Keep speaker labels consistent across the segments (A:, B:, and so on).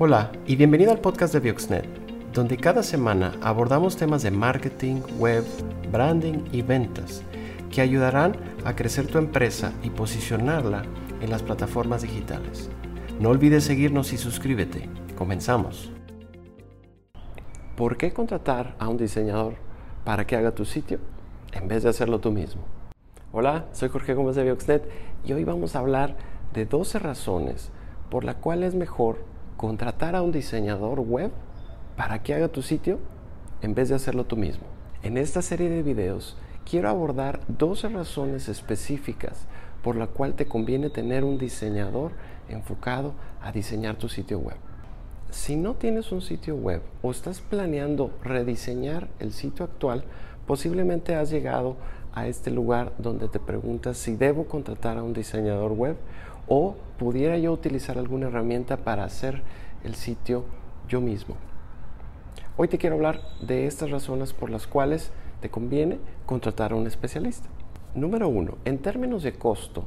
A: Hola y bienvenido al podcast de Bioxnet, donde cada semana abordamos temas de marketing, web, branding y ventas que ayudarán a crecer tu empresa y posicionarla en las plataformas digitales. No olvides seguirnos y suscríbete. Comenzamos. ¿Por qué contratar a un diseñador para que haga tu sitio en vez de hacerlo tú mismo? Hola, soy Jorge Gómez de Bioxnet y hoy vamos a hablar de 12 razones por las cuales es mejor contratar a un diseñador web para que haga tu sitio en vez de hacerlo tú mismo. En esta serie de videos quiero abordar 12 razones específicas por la cual te conviene tener un diseñador enfocado a diseñar tu sitio web. Si no tienes un sitio web o estás planeando rediseñar el sitio actual, posiblemente has llegado a este lugar donde te preguntas si debo contratar a un diseñador web o pudiera yo utilizar alguna herramienta para hacer el sitio yo mismo. Hoy te quiero hablar de estas razones por las cuales te conviene contratar a un especialista. Número uno, en términos de costo,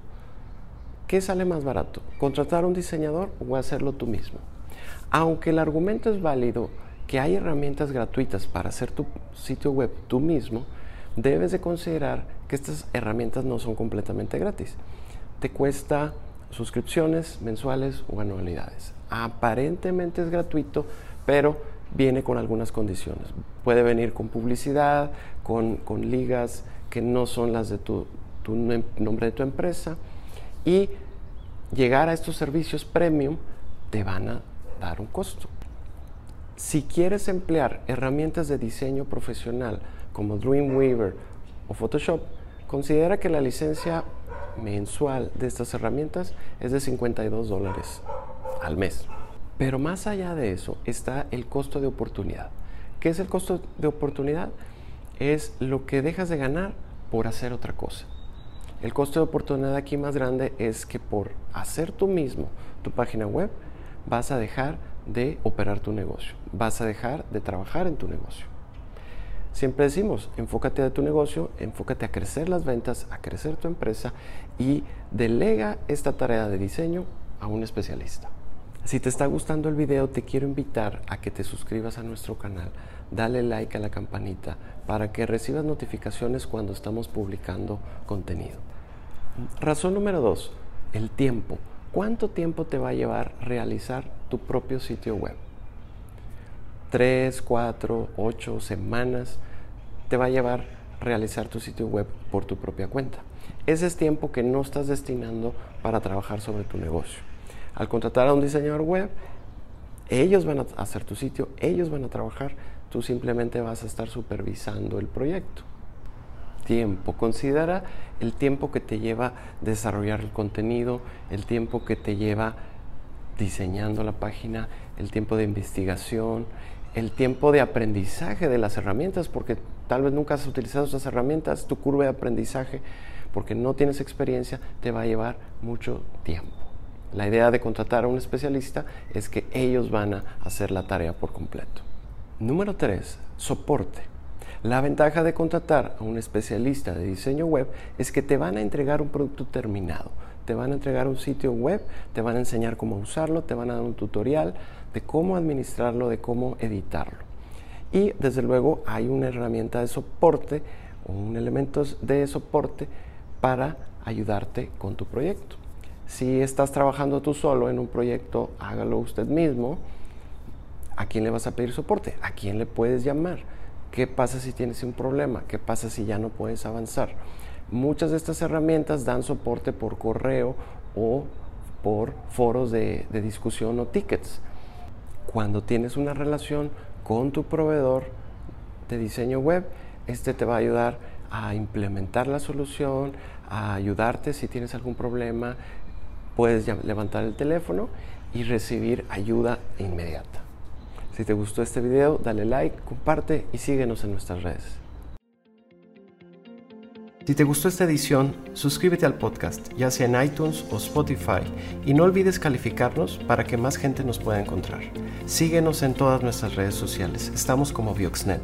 A: ¿qué sale más barato? ¿Contratar a un diseñador o hacerlo tú mismo? Aunque el argumento es válido que hay herramientas gratuitas para hacer tu sitio web tú mismo, debes de considerar que estas herramientas no son completamente gratis. Te cuesta suscripciones mensuales o anualidades. Aparentemente es gratuito, pero viene con algunas condiciones. Puede venir con publicidad, con, ligas que no son las de tu, tu nombre de tu empresa y llegar a estos servicios premium te van a dar un costo. Si quieres emplear herramientas de diseño profesional como Dreamweaver o Photoshop, considera que la licencia mensual de estas herramientas es de 52 dólares al mes. Pero más allá de eso está el costo de oportunidad. ¿Qué es el costo de oportunidad? Es lo que dejas de ganar por hacer otra cosa. El costo de oportunidad aquí más grande es que por hacer tú mismo tu página web vas a dejar de operar tu negocio, vas a dejar de trabajar en tu negocio. Siempre decimos, enfócate a tu negocio, enfócate a crecer las ventas, a crecer tu empresa y delega esta tarea de diseño a un especialista. Si te está gustando el video, te quiero invitar a que te suscribas a nuestro canal, dale like a la campanita para que recibas notificaciones cuando estamos publicando contenido. Razón número dos, el tiempo. ¿Cuánto tiempo te va a llevar realizar tu propio sitio web? Tres, cuatro, ocho semanas te va a llevar realizar tu sitio web por tu propia cuenta. Ese es tiempo que no estás destinando para trabajar sobre tu negocio. Al contratar a un diseñador web, ellos van a hacer tu sitio, ellos van a trabajar, tú simplemente vas a estar supervisando el proyecto. Tiempo. Considera el tiempo que te lleva desarrollar el contenido, el tiempo que te lleva diseñando la página, el tiempo de investigación, el tiempo de aprendizaje de las herramientas, porque tal vez nunca has utilizado esas herramientas, tu curva de aprendizaje, porque no tienes experiencia, te va a llevar mucho tiempo. La idea de contratar a un especialista es que ellos van a hacer la tarea por completo. Número 3. Soporte. La ventaja de contratar a un especialista de diseño web es que te van a entregar un producto terminado. Te van a entregar un sitio web, te van a enseñar cómo usarlo, te van a dar un tutorial, de cómo administrarlo, de cómo editarlo. Y desde luego hay una herramienta de soporte un elemento de soporte para ayudarte con tu proyecto. Si estás trabajando tú solo en un proyecto, hágalo usted mismo. ¿A quién le vas a pedir soporte? ¿A quién le puedes llamar? ¿Qué pasa si tienes un problema? ¿Qué pasa si ya no puedes avanzar? Muchas de estas herramientas dan soporte por correo o por foros de, discusión o tickets cuando tienes una relación con tu proveedor de diseño web, este te va a ayudar a implementar la solución, a ayudarte si tienes algún problema, puedes levantar el teléfono y recibir ayuda inmediata. Si te gustó este video, dale like, comparte y síguenos en nuestras redes. Si te gustó esta edición, suscríbete al podcast, ya sea en iTunes o Spotify, y no olvides calificarnos para que más gente nos pueda encontrar. Síguenos en todas nuestras redes sociales, estamos como Bioxnet.